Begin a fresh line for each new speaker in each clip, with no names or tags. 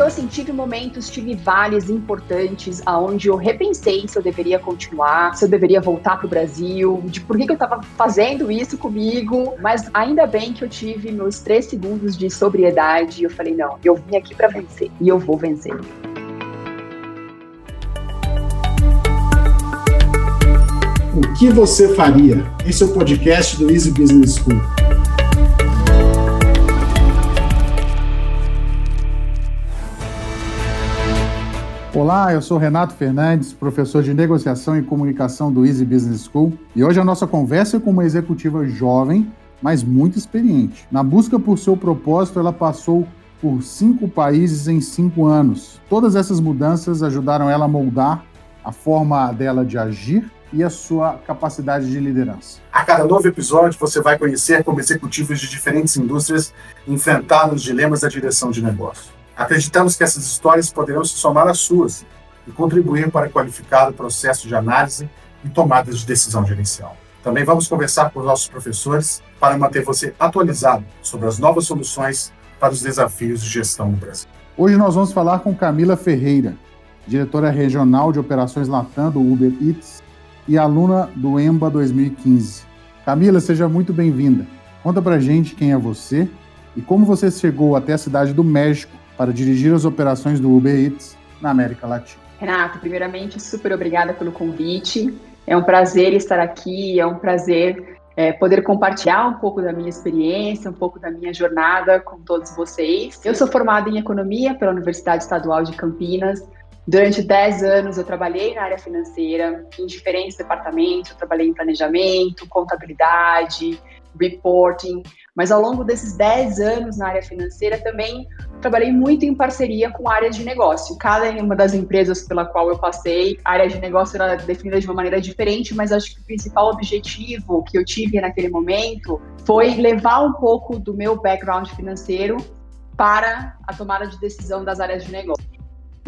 Então, assim, tive momentos, tive vales importantes aonde eu repensei se eu deveria continuar, se eu deveria voltar para o Brasil, de por que, que eu estava fazendo isso comigo. Mas ainda bem que eu tive meus três segundos de sobriedade e eu falei, não, eu vim aqui para vencer e eu vou vencer.
O que você faria? Esse é o podcast do Easy Business School. Olá, eu sou Renato Fernandes, professor de negociação e comunicação do Easy Business School, e hoje a nossa conversa é com uma executiva jovem, mas muito experiente. Na busca por seu propósito, ela passou por cinco países em cinco anos. Todas essas mudanças ajudaram ela a moldar a forma dela de agir e a sua capacidade de liderança.
A cada novo episódio, você vai conhecer como executivos de diferentes indústrias enfrentaram os dilemas da direção de negócio. Acreditamos que essas histórias poderão se somar às suas e contribuir para qualificar o processo de análise e tomada de decisão gerencial. Também vamos conversar com nossos professores para manter você atualizado sobre as novas soluções para os desafios de gestão no Brasil.
Hoje nós vamos falar com Camila Ferreira, diretora regional de operações Latam do Uber Eats e aluna do EMBA 2015. Camila, seja muito bem-vinda. Conta pra gente quem é você e como você chegou até a cidade do México para dirigir as operações do Uber Eats na América Latina.
Renato, primeiramente, super obrigada pelo convite. É um prazer estar aqui, é um prazer é, poder compartilhar um pouco da minha experiência, um pouco da minha jornada com todos vocês. Eu sou formada em Economia pela Universidade Estadual de Campinas. Durante 10 anos eu trabalhei na área financeira, em diferentes departamentos, eu trabalhei em planejamento, contabilidade, reporting, mas ao longo desses 10 anos na área financeira também trabalhei muito em parceria com áreas de negócio. Cada uma das empresas pela qual eu passei, a área de negócio era definida de uma maneira diferente, mas acho que o principal objetivo que eu tive naquele momento foi levar um pouco do meu background financeiro para a tomada de decisão das áreas de negócio.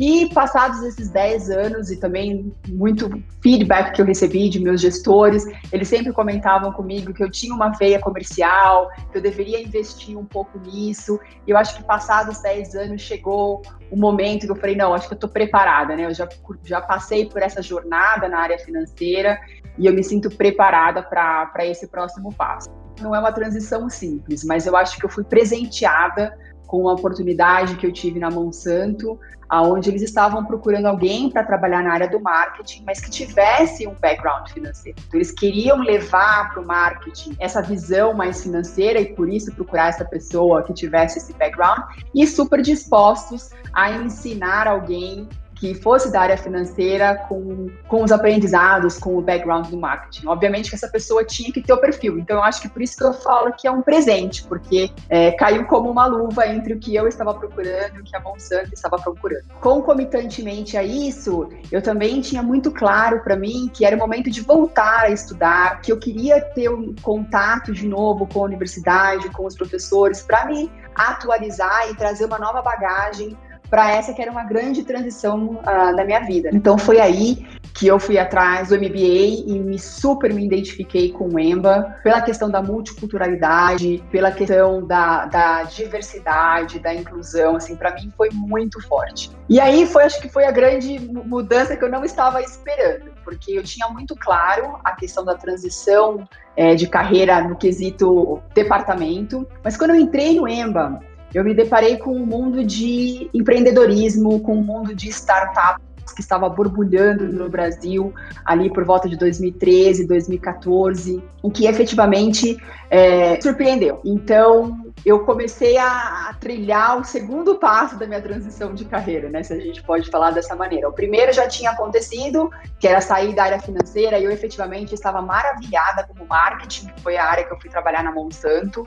E passados esses 10 anos e também muito feedback que eu recebi de meus gestores, eles sempre comentavam comigo que eu tinha uma veia comercial, que eu deveria investir um pouco nisso. E eu acho que passados 10 anos chegou o momento que eu falei, não, acho que eu estou preparada, né? Eu já, já passei por essa jornada na área financeira e eu me sinto preparada para esse próximo passo. Não é uma transição simples, mas eu acho que eu fui presenteada com uma oportunidade que eu tive na Monsanto, aonde eles estavam procurando alguém para trabalhar na área do marketing, mas que tivesse um background financeiro. Então, eles queriam levar para o marketing essa visão mais financeira e por isso procurar essa pessoa que tivesse esse background e super dispostos a ensinar alguém que fosse da área financeira com, com os aprendizados, com o background do marketing. Obviamente que essa pessoa tinha que ter o perfil. Então, eu acho que por isso que eu falo que é um presente, porque é, caiu como uma luva entre o que eu estava procurando e o que a Monsanto estava procurando. Concomitantemente a isso, eu também tinha muito claro para mim que era o momento de voltar a estudar, que eu queria ter um contato de novo com a universidade, com os professores, para me atualizar e trazer uma nova bagagem para essa que era uma grande transição uh, da minha vida. Então foi aí que eu fui atrás do MBA e me super me identifiquei com o EMBA pela questão da multiculturalidade, pela questão da, da diversidade, da inclusão, assim, para mim foi muito forte. E aí foi, acho que foi a grande mudança que eu não estava esperando, porque eu tinha muito claro a questão da transição é, de carreira no quesito departamento, mas quando eu entrei no EMBA, eu me deparei com um mundo de empreendedorismo, com um mundo de startups que estava borbulhando no Brasil ali por volta de 2013, 2014, o que efetivamente é, surpreendeu. Então, eu comecei a, a, trilhar o segundo passo da minha transição de carreira, né? Se a gente pode falar dessa maneira. O primeiro já tinha acontecido, que era sair da área financeira, e eu efetivamente estava maravilhada com o marketing, que foi a área que eu fui trabalhar na Monsanto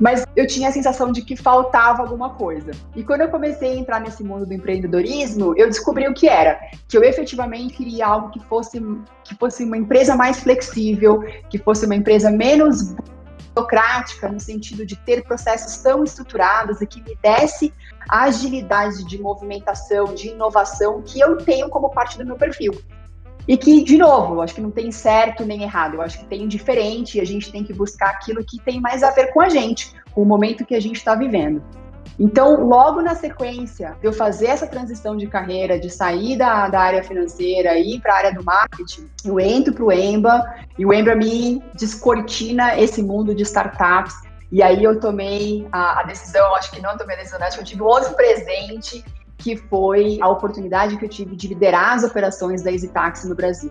mas eu tinha a sensação de que faltava alguma coisa. E quando eu comecei a entrar nesse mundo do empreendedorismo, eu descobri o que era, que eu efetivamente queria algo que fosse que fosse uma empresa mais flexível, que fosse uma empresa menos burocrática no sentido de ter processos tão estruturados e que me desse a agilidade de movimentação, de inovação que eu tenho como parte do meu perfil. E que, de novo, eu acho que não tem certo nem errado, eu acho que tem diferente e a gente tem que buscar aquilo que tem mais a ver com a gente, com o momento que a gente está vivendo. Então, logo na sequência de eu fazer essa transição de carreira, de sair da, da área financeira e ir para a área do marketing, eu entro para o Emba e o Emba me descortina esse mundo de startups. E aí eu tomei a, a decisão, acho que não tomei a decisão, acho que eu tive outro presente, que foi a oportunidade que eu tive de liderar as operações da EasyTaxi no Brasil.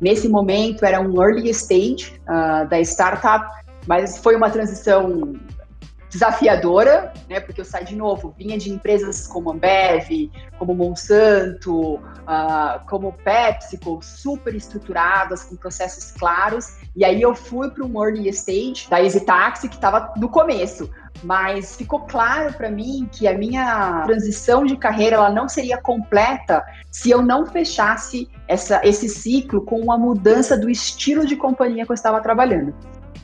Nesse momento era um early stage uh, da startup, mas foi uma transição desafiadora, né? Porque eu saí de novo, vinha de empresas como Ambev, como Monsanto, uh, como PepsiCo, super estruturadas, com processos claros. E aí eu fui para um early stage da Easy Taxi, que estava no começo. Mas ficou claro para mim que a minha transição de carreira ela não seria completa se eu não fechasse essa, esse ciclo com uma mudança do estilo de companhia que eu estava trabalhando.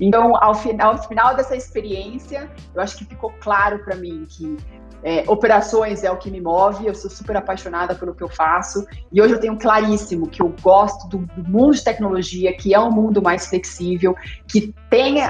Então, ao final, ao final dessa experiência, eu acho que ficou claro para mim que é, operações é o que me move, eu sou super apaixonada pelo que eu faço, e hoje eu tenho claríssimo que eu gosto do, do mundo de tecnologia, que é um mundo mais flexível, que tem é,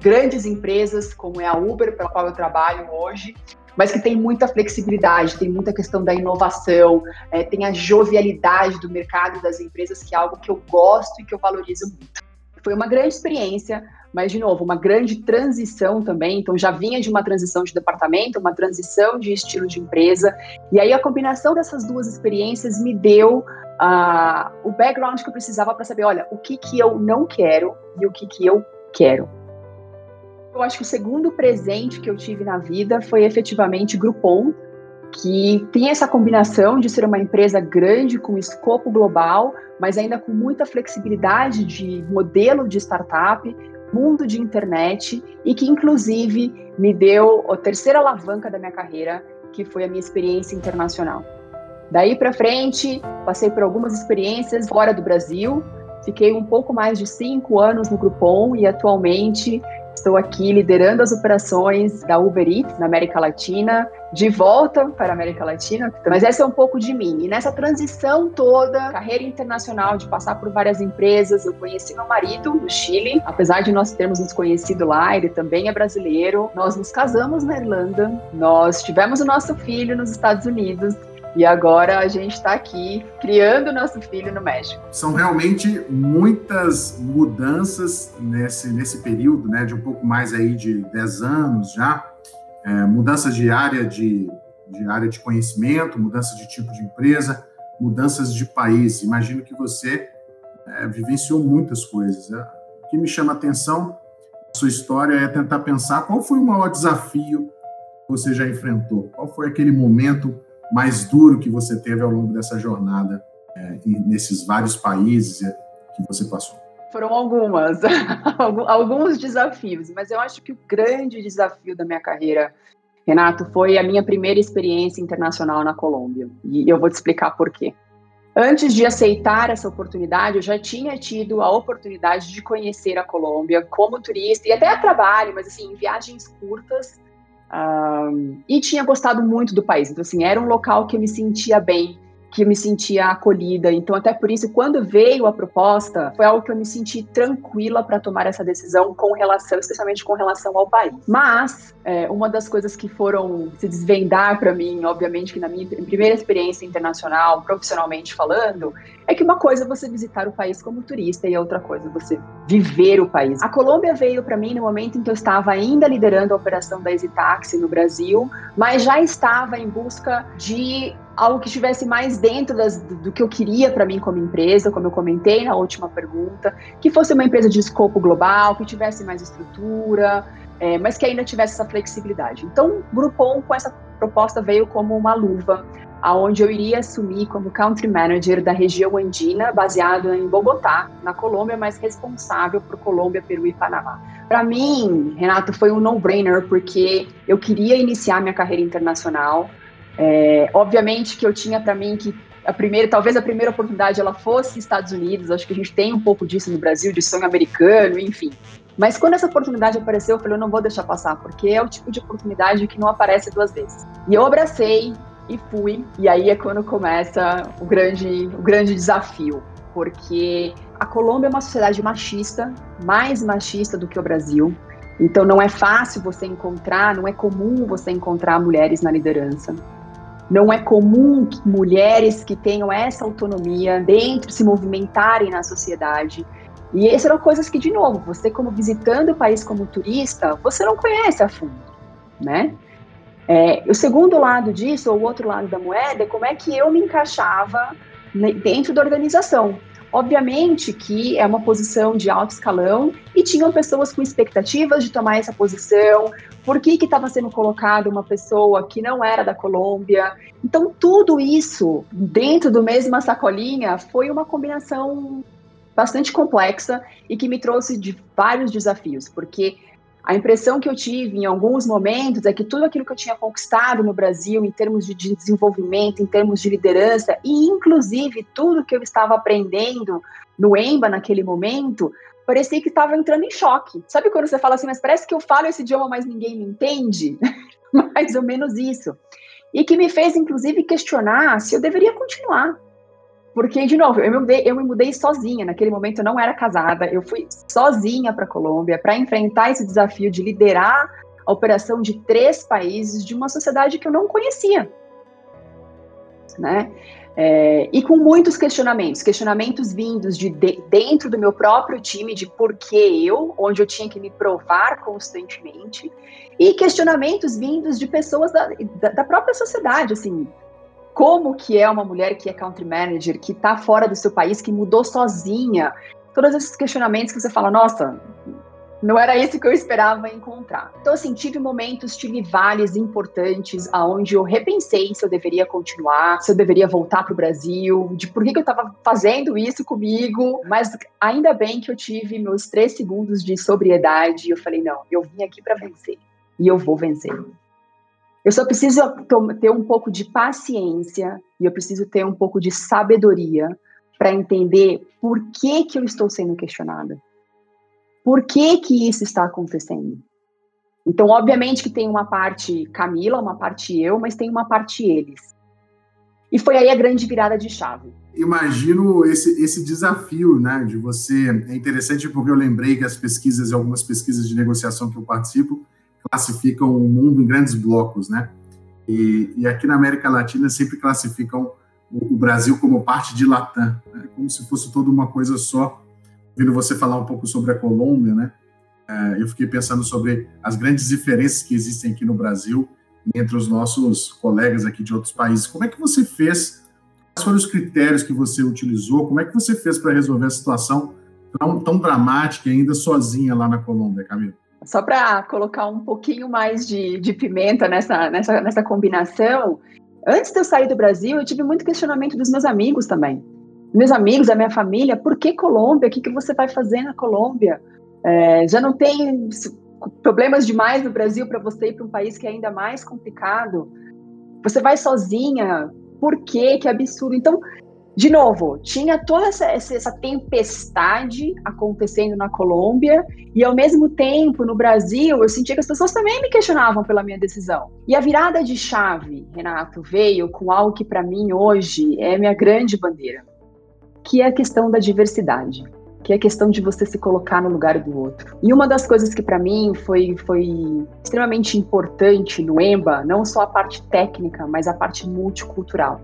grandes empresas, como é a Uber, pela qual eu trabalho hoje, mas que tem muita flexibilidade, tem muita questão da inovação, é, tem a jovialidade do mercado das empresas, que é algo que eu gosto e que eu valorizo muito. Foi uma grande experiência, mas, de novo, uma grande transição também. Então, já vinha de uma transição de departamento, uma transição de estilo de empresa. E aí, a combinação dessas duas experiências me deu uh, o background que eu precisava para saber: olha, o que, que eu não quero e o que, que eu quero. Eu acho que o segundo presente que eu tive na vida foi efetivamente Groupon, que tem essa combinação de ser uma empresa grande com escopo global, mas ainda com muita flexibilidade de modelo de startup, mundo de internet e que inclusive me deu a terceira alavanca da minha carreira, que foi a minha experiência internacional. Daí para frente, passei por algumas experiências fora do Brasil, fiquei um pouco mais de cinco anos no Groupon e atualmente Estou aqui liderando as operações da Uber Eats na América Latina, de volta para a América Latina, mas essa é um pouco de mim. E nessa transição toda, carreira internacional, de passar por várias empresas, eu conheci meu marido no Chile, apesar de nós termos nos conhecido lá, ele também é brasileiro. Nós nos casamos na Irlanda, nós tivemos o nosso filho nos Estados Unidos e agora a gente está aqui criando nosso filho no México.
São realmente muitas mudanças nesse, nesse período, né, de um pouco mais aí de 10 anos já. É, mudanças de área de, de área de conhecimento, mudanças de tipo de empresa, mudanças de país. Imagino que você é, vivenciou muitas coisas. Né? O que me chama a atenção sua história é tentar pensar qual foi o maior desafio que você já enfrentou, qual foi aquele momento mais duro que você teve ao longo dessa jornada é, nesses vários países que você passou?
Foram algumas, alguns desafios, mas eu acho que o grande desafio da minha carreira, Renato, foi a minha primeira experiência internacional na Colômbia. E eu vou te explicar por quê. Antes de aceitar essa oportunidade, eu já tinha tido a oportunidade de conhecer a Colômbia como turista e até a trabalho, mas assim, em viagens curtas e tinha gostado muito do país. Então, assim, era um local que eu me sentia bem, que eu me sentia acolhida. Então, até por isso, quando veio a proposta, foi algo que eu me senti tranquila para tomar essa decisão com relação, especialmente com relação ao país. Mas é, uma das coisas que foram se desvendar para mim, obviamente, que na minha primeira experiência internacional, profissionalmente falando, é que uma coisa é você visitar o país como turista e outra coisa é você viver o país. A Colômbia veio para mim no momento em que eu estava ainda liderando a operação da Easy Taxi no Brasil, mas já estava em busca de algo que estivesse mais dentro das, do que eu queria para mim como empresa, como eu comentei na última pergunta, que fosse uma empresa de escopo global, que tivesse mais estrutura, é, mas que ainda tivesse essa flexibilidade. Então, Groupon com essa proposta veio como uma luva, aonde eu iria assumir como country manager da região andina, baseado em Bogotá, na Colômbia, mas responsável por Colômbia, Peru e Panamá. Para mim, Renato, foi um no-brainer porque eu queria iniciar minha carreira internacional. É, obviamente que eu tinha para mim que a primeira, talvez a primeira oportunidade ela fosse Estados Unidos, acho que a gente tem um pouco disso no Brasil, de sonho americano, enfim. Mas quando essa oportunidade apareceu, eu falei, eu não vou deixar passar, porque é o tipo de oportunidade que não aparece duas vezes. E eu abracei e fui, e aí é quando começa o grande, o grande desafio, porque a Colômbia é uma sociedade machista, mais machista do que o Brasil, Então não é fácil você encontrar, não é comum você encontrar mulheres na liderança. Não é comum que mulheres que tenham essa autonomia dentro se movimentarem na sociedade. E essas eram coisas que, de novo, você como visitando o país como turista, você não conhece a fundo, né? É, o segundo lado disso, ou o outro lado da moeda, é como é que eu me encaixava dentro da organização. Obviamente que é uma posição de alto escalão e tinham pessoas com expectativas de tomar essa posição, por que estava sendo colocada uma pessoa que não era da Colômbia. Então, tudo isso dentro do mesma sacolinha foi uma combinação bastante complexa e que me trouxe de vários desafios, porque a impressão que eu tive em alguns momentos é que tudo aquilo que eu tinha conquistado no Brasil, em termos de desenvolvimento, em termos de liderança, e inclusive tudo que eu estava aprendendo no EMBA naquele momento, parecia que estava entrando em choque. Sabe quando você fala assim, mas parece que eu falo esse idioma, mas ninguém me entende? Mais ou menos isso. E que me fez, inclusive, questionar se eu deveria continuar. Porque, de novo, eu me, mudei, eu me mudei sozinha. Naquele momento eu não era casada. Eu fui sozinha para a Colômbia para enfrentar esse desafio de liderar a operação de três países de uma sociedade que eu não conhecia. Né? É, e com muitos questionamentos, questionamentos vindos de, de, dentro do meu próprio time, de por que eu, onde eu tinha que me provar constantemente, e questionamentos vindos de pessoas da, da, da própria sociedade, assim, como que é uma mulher que é country manager, que está fora do seu país, que mudou sozinha, todos esses questionamentos que você fala, nossa, não era isso que eu esperava encontrar. Então, assim, tive momentos, tive vales importantes, aonde eu repensei se eu deveria continuar, se eu deveria voltar para o Brasil, de por que, que eu estava fazendo isso comigo. Mas ainda bem que eu tive meus três segundos de sobriedade e eu falei, não, eu vim aqui para vencer e eu vou vencer. Eu só preciso ter um pouco de paciência e eu preciso ter um pouco de sabedoria para entender por que, que eu estou sendo questionada. Por que, que isso está acontecendo? Então, obviamente que tem uma parte Camila, uma parte eu, mas tem uma parte eles. E foi aí a grande virada de chave.
Imagino esse, esse desafio, né, de você. É interessante porque eu lembrei que as pesquisas, algumas pesquisas de negociação que eu participo, classificam o mundo em grandes blocos, né? E, e aqui na América Latina sempre classificam o, o Brasil como parte de Latam, né? como se fosse toda uma coisa só. Vendo você falar um pouco sobre a Colômbia, né? É, eu fiquei pensando sobre as grandes diferenças que existem aqui no Brasil entre os nossos colegas aqui de outros países. Como é que você fez? Quais foram os critérios que você utilizou? Como é que você fez para resolver a situação tão, tão dramática ainda sozinha lá na Colômbia, Camila?
Só para colocar um pouquinho mais de, de pimenta nessa, nessa, nessa combinação, antes de eu sair do Brasil, eu tive muito questionamento dos meus amigos também. Meus amigos, da minha família, por que Colômbia? O que, que você vai fazer na Colômbia? É, já não tem problemas demais no Brasil para você ir para um país que é ainda mais complicado? Você vai sozinha? Por quê? Que absurdo. Então, de novo, tinha toda essa, essa, tempestade acontecendo na Colômbia e, ao mesmo tempo, no Brasil, eu sentia que as pessoas também me questionavam pela minha decisão. E a virada de chave, Renato, veio com algo que, para mim, hoje é minha grande bandeira, que é a questão da diversidade que é a questão de você se colocar no lugar do outro. E uma das coisas que para mim foi, foi extremamente importante no EMBA, não só a parte técnica, mas a parte multicultural.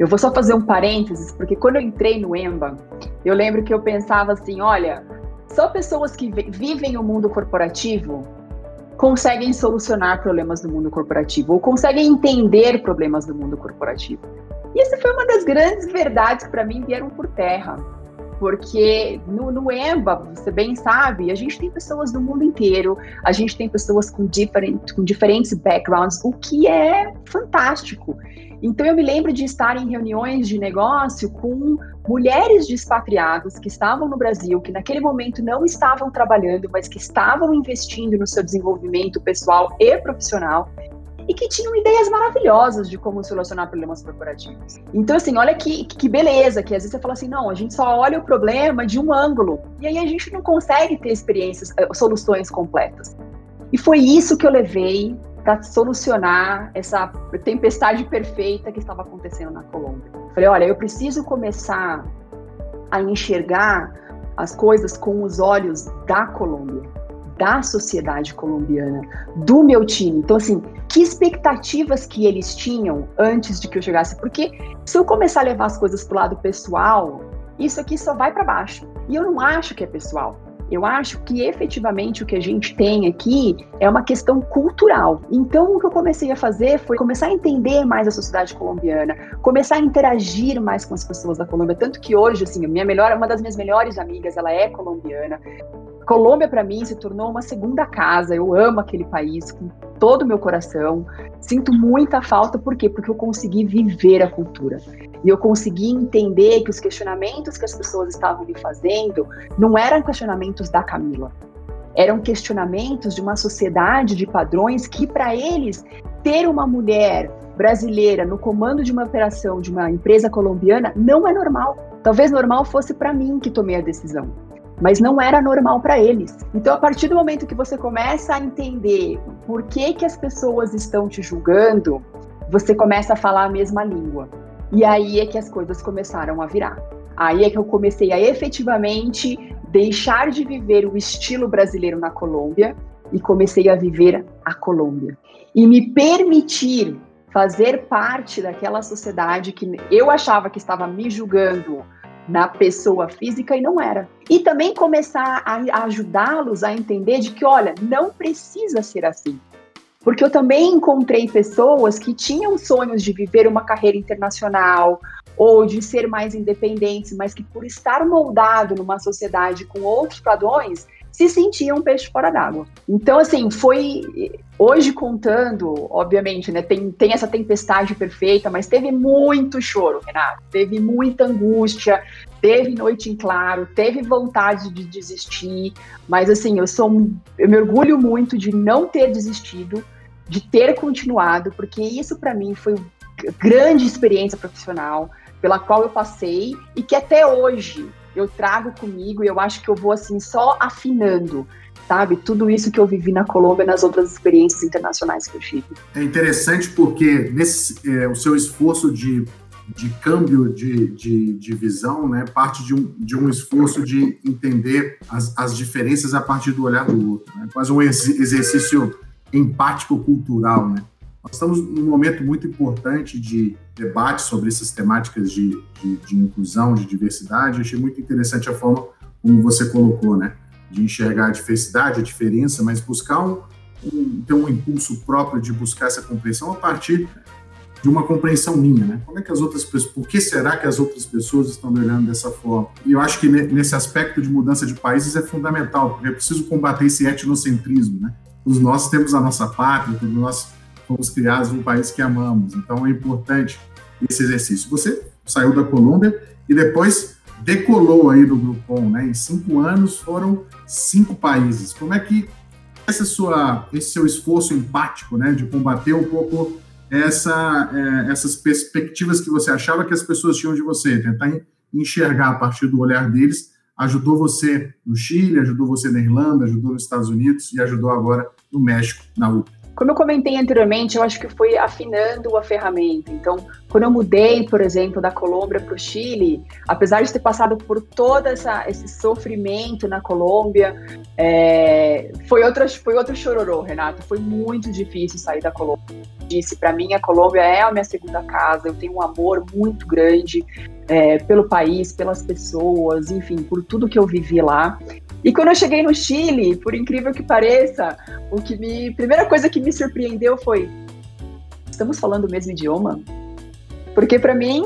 Eu vou só fazer um parênteses, porque quando eu entrei no EMBA, eu lembro que eu pensava assim: olha, só pessoas que vivem o mundo corporativo conseguem solucionar problemas do mundo corporativo, ou conseguem entender problemas do mundo corporativo. E essa foi uma das grandes verdades que para mim vieram por terra. Porque no, no EMBA, você bem sabe, a gente tem pessoas do mundo inteiro, a gente tem pessoas com, com diferentes backgrounds, o que é fantástico. Então eu me lembro de estar em reuniões de negócio com mulheres de expatriados que estavam no Brasil, que naquele momento não estavam trabalhando, mas que estavam investindo no seu desenvolvimento pessoal e profissional e que tinham ideias maravilhosas de como solucionar problemas corporativos. Então, assim, olha que, que beleza, que às vezes você fala assim, não, a gente só olha o problema de um ângulo, e aí a gente não consegue ter experiências, eh, soluções completas. E foi isso que eu levei para solucionar essa tempestade perfeita que estava acontecendo na Colômbia. Falei, olha, eu preciso começar a enxergar as coisas com os olhos da Colômbia, da sociedade colombiana, do meu time. Então, assim, que expectativas que eles tinham antes de que eu chegasse? Porque se eu começar a levar as coisas para o lado pessoal, isso aqui só vai para baixo. E eu não acho que é pessoal. Eu acho que efetivamente o que a gente tem aqui é uma questão cultural. Então, o que eu comecei a fazer foi começar a entender mais a sociedade colombiana, começar a interagir mais com as pessoas da Colômbia. Tanto que hoje, assim, minha melhor, uma das minhas melhores amigas, ela é colombiana. Colômbia para mim se tornou uma segunda casa. Eu amo aquele país com todo o meu coração. Sinto muita falta, por quê? Porque eu consegui viver a cultura. E eu consegui entender que os questionamentos que as pessoas estavam me fazendo não eram questionamentos da Camila. Eram questionamentos de uma sociedade de padrões que, para eles, ter uma mulher brasileira no comando de uma operação de uma empresa colombiana não é normal. Talvez normal fosse para mim que tomei a decisão mas não era normal para eles. Então, a partir do momento que você começa a entender por que, que as pessoas estão te julgando, você começa a falar a mesma língua. E aí é que as coisas começaram a virar. Aí é que eu comecei a efetivamente deixar de viver o estilo brasileiro na Colômbia e comecei a viver a Colômbia. E me permitir fazer parte daquela sociedade que eu achava que estava me julgando na pessoa física e não era. E também começar a ajudá-los a entender de que, olha, não precisa ser assim. Porque eu também encontrei pessoas que tinham sonhos de viver uma carreira internacional ou de ser mais independentes, mas que por estar moldado numa sociedade com outros padrões, se sentiam um peixe fora d'água. Então, assim, foi hoje contando, obviamente, né? Tem, tem essa tempestade perfeita, mas teve muito choro, Renato. Teve muita angústia, teve noite em claro, teve vontade de desistir, mas assim, eu sou eu me orgulho muito de não ter desistido, de ter continuado, porque isso para mim foi grande experiência profissional pela qual eu passei e que até hoje eu trago comigo e eu acho que eu vou assim só afinando, sabe? Tudo isso que eu vivi na Colômbia nas outras experiências internacionais que eu tive.
É interessante porque nesse é, o seu esforço de, de câmbio de, de, de visão, né, parte de um, de um esforço de entender as, as diferenças a partir do olhar do outro, né? quase um ex exercício empático cultural, né? Nós estamos num momento muito importante de debate sobre essas temáticas de, de, de inclusão, de diversidade. Eu achei muito interessante a forma como você colocou, né? De enxergar a diversidade, a diferença, mas buscar um, um, ter um impulso próprio de buscar essa compreensão a partir de uma compreensão minha, né? Como é que as outras pessoas, por que será que as outras pessoas estão me olhando dessa forma? E eu acho que nesse aspecto de mudança de países é fundamental, porque é preciso combater esse etnocentrismo, né? Todos nós temos a nossa pátria, todos nós fomos criados num país que amamos. Então é importante esse exercício. Você saiu da Colômbia e depois decolou aí do Groupon, né? Em cinco anos foram cinco países. Como é que essa sua, esse seu esforço empático, né, de combater um pouco essa, é, essas perspectivas que você achava que as pessoas tinham de você, tentar enxergar a partir do olhar deles, ajudou você no Chile, ajudou você na Irlanda, ajudou nos Estados Unidos e ajudou agora no México, na UPA.
Como eu comentei anteriormente, eu acho que foi afinando a ferramenta. Então, quando eu mudei, por exemplo, da Colômbia para o Chile, apesar de ter passado por todo essa, esse sofrimento na Colômbia, é, foi, outro, foi outro chororô, Renato. Foi muito difícil sair da Colômbia. Disse, para mim, a Colômbia é a minha segunda casa. Eu tenho um amor muito grande é, pelo país, pelas pessoas, enfim, por tudo que eu vivi lá. E quando eu cheguei no Chile, por incrível que pareça, o que me, primeira coisa que me surpreendeu foi: estamos falando o mesmo idioma? Porque para mim,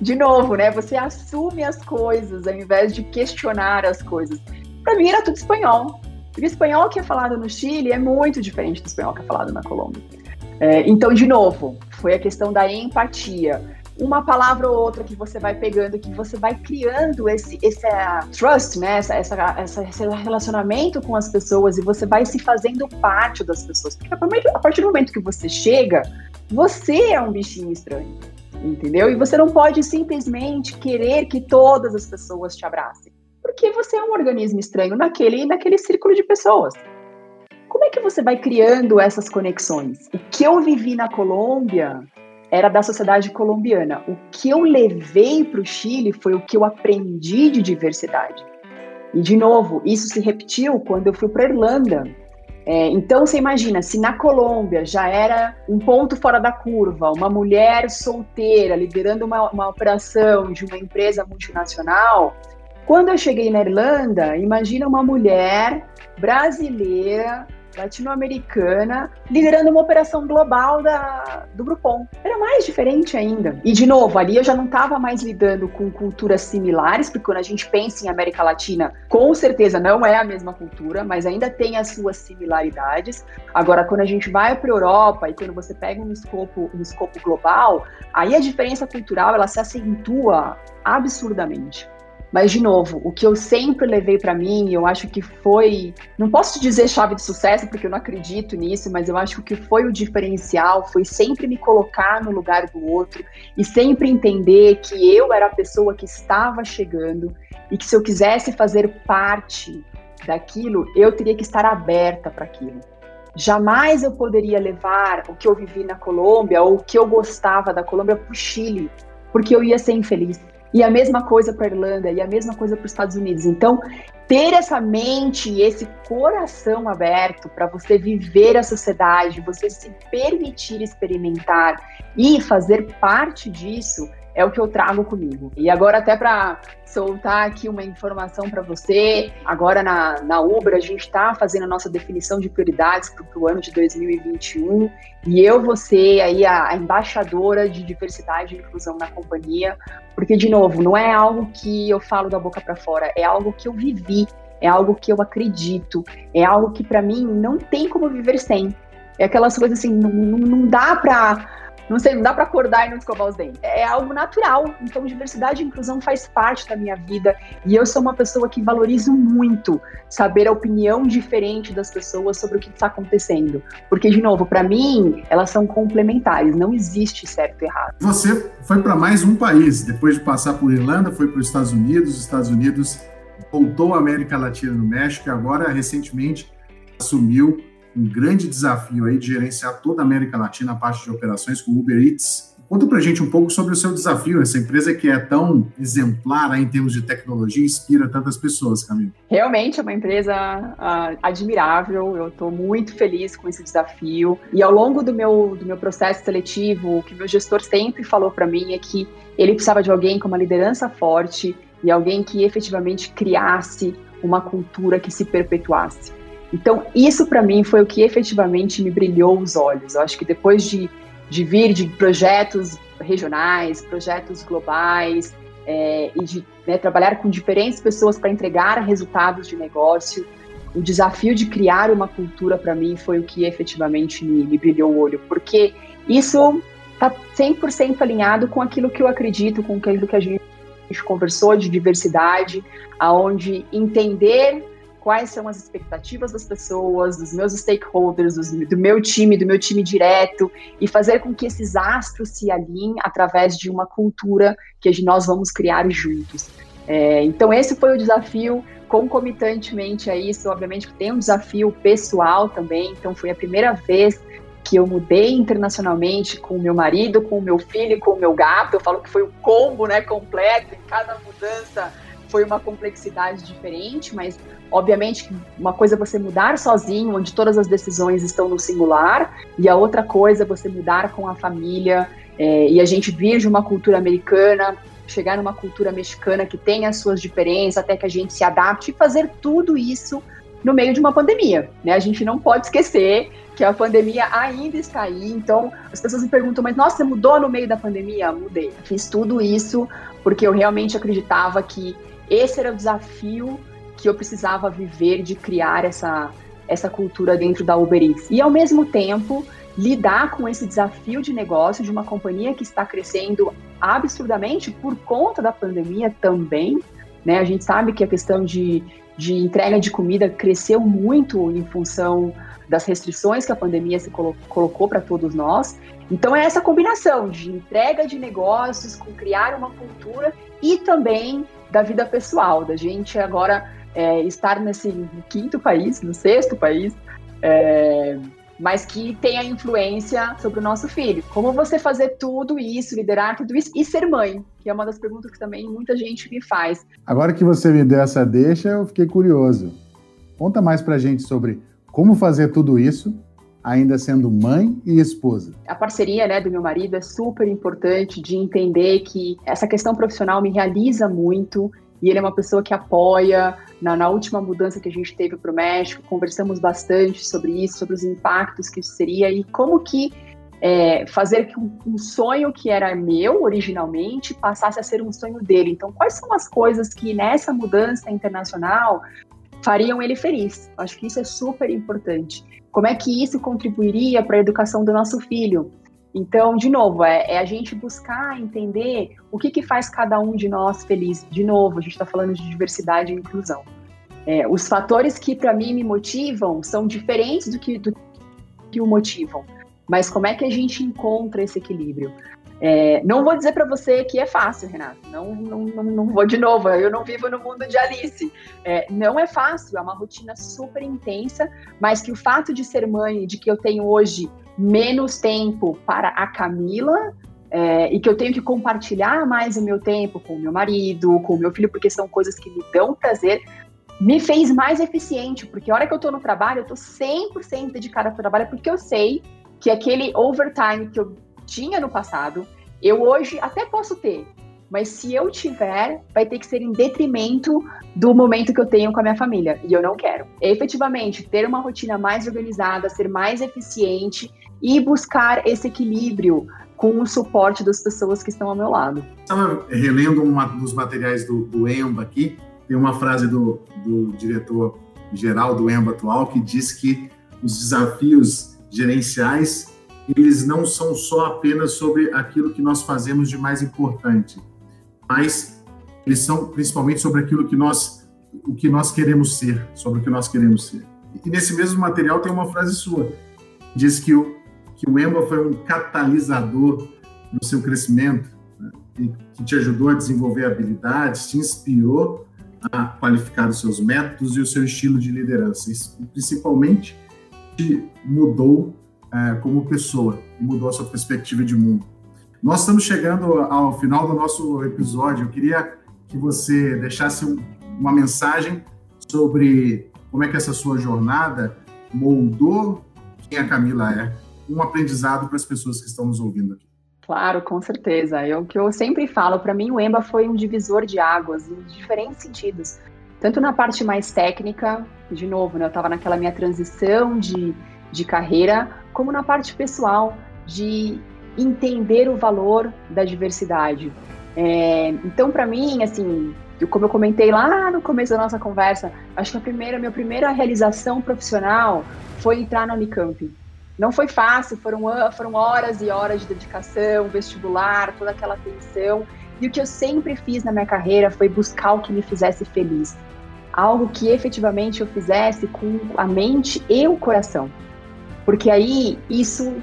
de novo, né, você assume as coisas ao invés de questionar as coisas. Para mim era tudo espanhol. o espanhol que é falado no Chile é muito diferente do espanhol que é falado na Colômbia. É, então, de novo, foi a questão da empatia uma palavra ou outra que você vai pegando, que você vai criando esse, esse uh, trust, né? Essa, essa, essa, esse relacionamento com as pessoas e você vai se fazendo parte das pessoas. Porque a partir do momento que você chega, você é um bichinho estranho, entendeu? E você não pode simplesmente querer que todas as pessoas te abracem, porque você é um organismo estranho naquele, naquele círculo de pessoas. Como é que você vai criando essas conexões? O que eu vivi na Colômbia era da sociedade colombiana. O que eu levei para o Chile foi o que eu aprendi de diversidade. E, de novo, isso se repetiu quando eu fui para Irlanda. É, então, você imagina, se na Colômbia já era um ponto fora da curva, uma mulher solteira liderando uma, uma operação de uma empresa multinacional, quando eu cheguei na Irlanda, imagina uma mulher brasileira latino-americana liderando uma operação global da, do Groupon. Era mais diferente ainda. E, de novo, ali eu já não estava mais lidando com culturas similares, porque quando a gente pensa em América Latina, com certeza não é a mesma cultura, mas ainda tem as suas similaridades. Agora, quando a gente vai para a Europa e quando você pega um escopo, um escopo global, aí a diferença cultural ela se acentua absurdamente. Mas, de novo, o que eu sempre levei para mim, eu acho que foi. Não posso dizer chave de sucesso, porque eu não acredito nisso, mas eu acho que foi o diferencial foi sempre me colocar no lugar do outro e sempre entender que eu era a pessoa que estava chegando e que se eu quisesse fazer parte daquilo, eu teria que estar aberta para aquilo. Jamais eu poderia levar o que eu vivi na Colômbia ou o que eu gostava da Colômbia para o Chile, porque eu ia ser infeliz e a mesma coisa para a Irlanda, e a mesma coisa para os Estados Unidos. Então, ter essa mente e esse coração aberto para você viver a sociedade, você se permitir experimentar e fazer parte disso, é o que eu trago comigo. E agora, até para soltar aqui uma informação para você, agora na, na Ubra, a gente está fazendo a nossa definição de prioridades para o ano de 2021 e eu vou ser aí a, a embaixadora de diversidade e inclusão na companhia, porque, de novo, não é algo que eu falo da boca para fora, é algo que eu vivi, é algo que eu acredito, é algo que para mim não tem como viver sem. É aquelas coisas assim, não, não dá para não sei, não dá para acordar e não escovar os dentes. É algo natural. Então, diversidade e inclusão faz parte da minha vida. E eu sou uma pessoa que valorizo muito saber a opinião diferente das pessoas sobre o que está acontecendo. Porque, de novo, para mim, elas são complementares. Não existe certo e errado.
Você foi para mais um país. Depois de passar por Irlanda, foi para os Estados Unidos. Os Estados Unidos voltou à América Latina no México e agora, recentemente, assumiu um grande desafio aí de gerenciar toda a América Latina a parte de operações com Uber Eats. Conta pra gente um pouco sobre o seu desafio, essa empresa que é tão exemplar em termos de tecnologia, inspira tantas pessoas, Camila.
Realmente é uma empresa uh, admirável, eu estou muito feliz com esse desafio. E ao longo do meu, do meu processo seletivo, o que meu gestor sempre falou para mim é que ele precisava de alguém com uma liderança forte e alguém que efetivamente criasse uma cultura que se perpetuasse. Então, isso para mim foi o que efetivamente me brilhou os olhos. Eu acho que depois de, de vir de projetos regionais, projetos globais, é, e de né, trabalhar com diferentes pessoas para entregar resultados de negócio, o desafio de criar uma cultura para mim foi o que efetivamente me, me brilhou o olho, porque isso está 100% alinhado com aquilo que eu acredito, com aquilo que a gente conversou de diversidade, aonde entender quais são as expectativas das pessoas, dos meus stakeholders, dos, do meu time, do meu time direto, e fazer com que esses astros se alinhem através de uma cultura que nós vamos criar juntos. É, então, esse foi o desafio. Concomitantemente a isso, obviamente, tem um desafio pessoal também. Então, foi a primeira vez que eu mudei internacionalmente com o meu marido, com o meu filho, com o meu gato. Eu falo que foi o combo, né, completo. Em cada mudança foi uma complexidade diferente, mas Obviamente, uma coisa é você mudar sozinho, onde todas as decisões estão no singular, e a outra coisa é você mudar com a família, é, e a gente vir de uma cultura americana, chegar numa cultura mexicana que tem as suas diferenças, até que a gente se adapte e fazer tudo isso no meio de uma pandemia. Né? A gente não pode esquecer que a pandemia ainda está aí. Então, as pessoas me perguntam, mas nossa, você mudou no meio da pandemia? Mudei. Fiz tudo isso porque eu realmente acreditava que esse era o desafio que eu precisava viver de criar essa, essa cultura dentro da Uber Eats. E, ao mesmo tempo, lidar com esse desafio de negócio de uma companhia que está crescendo absurdamente por conta da pandemia também. Né? A gente sabe que a questão de, de entrega de comida cresceu muito em função das restrições que a pandemia se colo colocou para todos nós. Então é essa combinação de entrega de negócios com criar uma cultura e também da vida pessoal, da gente agora é, estar nesse quinto país, no sexto país, é, mas que tenha influência sobre o nosso filho. Como você fazer tudo isso, liderar tudo isso e ser mãe, que é uma das perguntas que também muita gente me faz.
Agora que você me deu essa deixa, eu fiquei curioso. Conta mais pra gente sobre como fazer tudo isso ainda sendo mãe e esposa.
A parceria né, do meu marido é super importante de entender que essa questão profissional me realiza muito e ele é uma pessoa que apoia. Na, na última mudança que a gente teve para o México, conversamos bastante sobre isso, sobre os impactos que isso seria e como que é, fazer que um, um, sonho que era meu originalmente passasse a ser um sonho dele. Então, quais são as coisas que nessa mudança internacional fariam ele feliz? Acho que isso é super importante. Como é que isso contribuiria para a educação do nosso filho? Então, de novo, é, é, a gente buscar entender o que, que faz cada um de nós feliz. De novo, a gente está falando de diversidade e inclusão. É, os fatores que para mim me motivam são diferentes do que, do que o motivam. Mas como é que a gente encontra esse equilíbrio? É, não vou dizer para você que é fácil, Renato. Não, não, não, não, vou de novo. Eu não vivo no mundo de Alice. É, não é fácil. É uma rotina super intensa, mas que o fato de ser mãe, de que eu tenho hoje menos tempo para a Camila é, e que eu tenho que compartilhar mais o meu tempo com o meu marido, com o meu filho, porque são coisas que me dão prazer, me fez mais eficiente, porque a hora que eu estou no trabalho, eu estou 100% dedicada ao trabalho, porque eu sei que aquele overtime que eu tinha no passado, eu hoje até posso ter, mas se eu tiver, vai ter que ser em detrimento do momento que eu tenho com a minha família, e eu não quero. É, efetivamente, ter uma rotina mais organizada, ser mais eficiente e buscar esse equilíbrio com o suporte das pessoas que estão ao meu lado.
Estava relendo um dos materiais do, do EMBA aqui, tem uma frase do, do diretor geral do EMBA atual que diz que os desafios gerenciais eles não são só apenas sobre aquilo que nós fazemos de mais importante, mas eles são principalmente sobre aquilo que nós, o que nós queremos ser, sobre o que nós queremos ser. E nesse mesmo material tem uma frase sua, diz que o, que o EMBA foi um catalisador no seu crescimento, né? e que te ajudou a desenvolver habilidades, te inspirou a qualificar os seus métodos e o seu estilo de liderança. Isso, principalmente te mudou é, como pessoa e mudou a sua perspectiva de mundo. Nós estamos chegando ao final do nosso episódio. Eu queria que você deixasse uma mensagem sobre como é que essa sua jornada moldou quem a Camila é, um aprendizado para as pessoas que estão nos ouvindo aqui.
Claro, com certeza. É o que eu sempre falo, para mim o EMBA foi um divisor de águas em diferentes sentidos. Tanto na parte mais técnica, de novo, né, eu estava naquela minha transição de, de carreira, como na parte pessoal, de entender o valor da diversidade. É, então, para mim, assim, como eu comentei lá no começo da nossa conversa, acho que a primeira, minha primeira realização profissional foi entrar na Unicamp. Não foi fácil, foram, foram horas e horas de dedicação, vestibular, toda aquela tensão. E o que eu sempre fiz na minha carreira foi buscar o que me fizesse feliz. Algo que efetivamente eu fizesse com a mente e o coração. Porque aí isso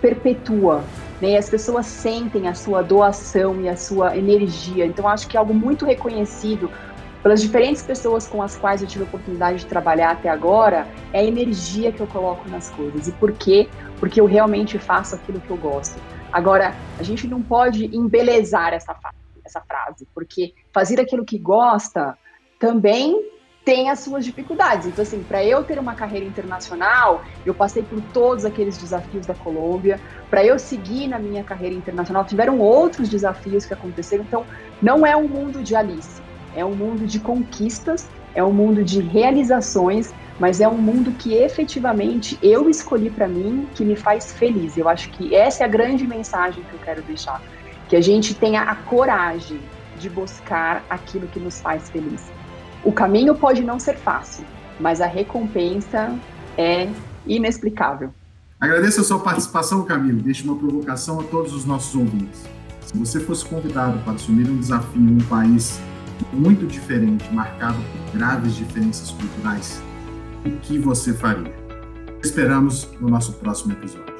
perpetua, né? As pessoas sentem a sua doação e a sua energia. Então acho que é algo muito reconhecido pelas diferentes pessoas com as quais eu tive a oportunidade de trabalhar até agora, é a energia que eu coloco nas coisas. E por quê? Porque eu realmente faço aquilo que eu gosto. Agora, a gente não pode embelezar essa, essa frase, porque fazer aquilo que gosta também tem as suas dificuldades. Então, assim, para eu ter uma carreira internacional, eu passei por todos aqueles desafios da Colômbia. Para eu seguir na minha carreira internacional, tiveram outros desafios que aconteceram. Então, não é um mundo de Alice, é um mundo de conquistas, é um mundo de realizações, mas é um mundo que efetivamente eu escolhi para mim, que me faz feliz. Eu acho que essa é a grande mensagem que eu quero deixar, que a gente tenha a coragem de buscar aquilo que nos faz feliz. O caminho pode não ser fácil, mas a recompensa é inexplicável.
Agradeço a sua participação, Camilo. Deixe uma provocação a todos os nossos ouvintes. Se você fosse convidado para assumir um desafio em um país muito diferente, marcado por graves diferenças culturais, o que você faria? Esperamos no nosso próximo episódio.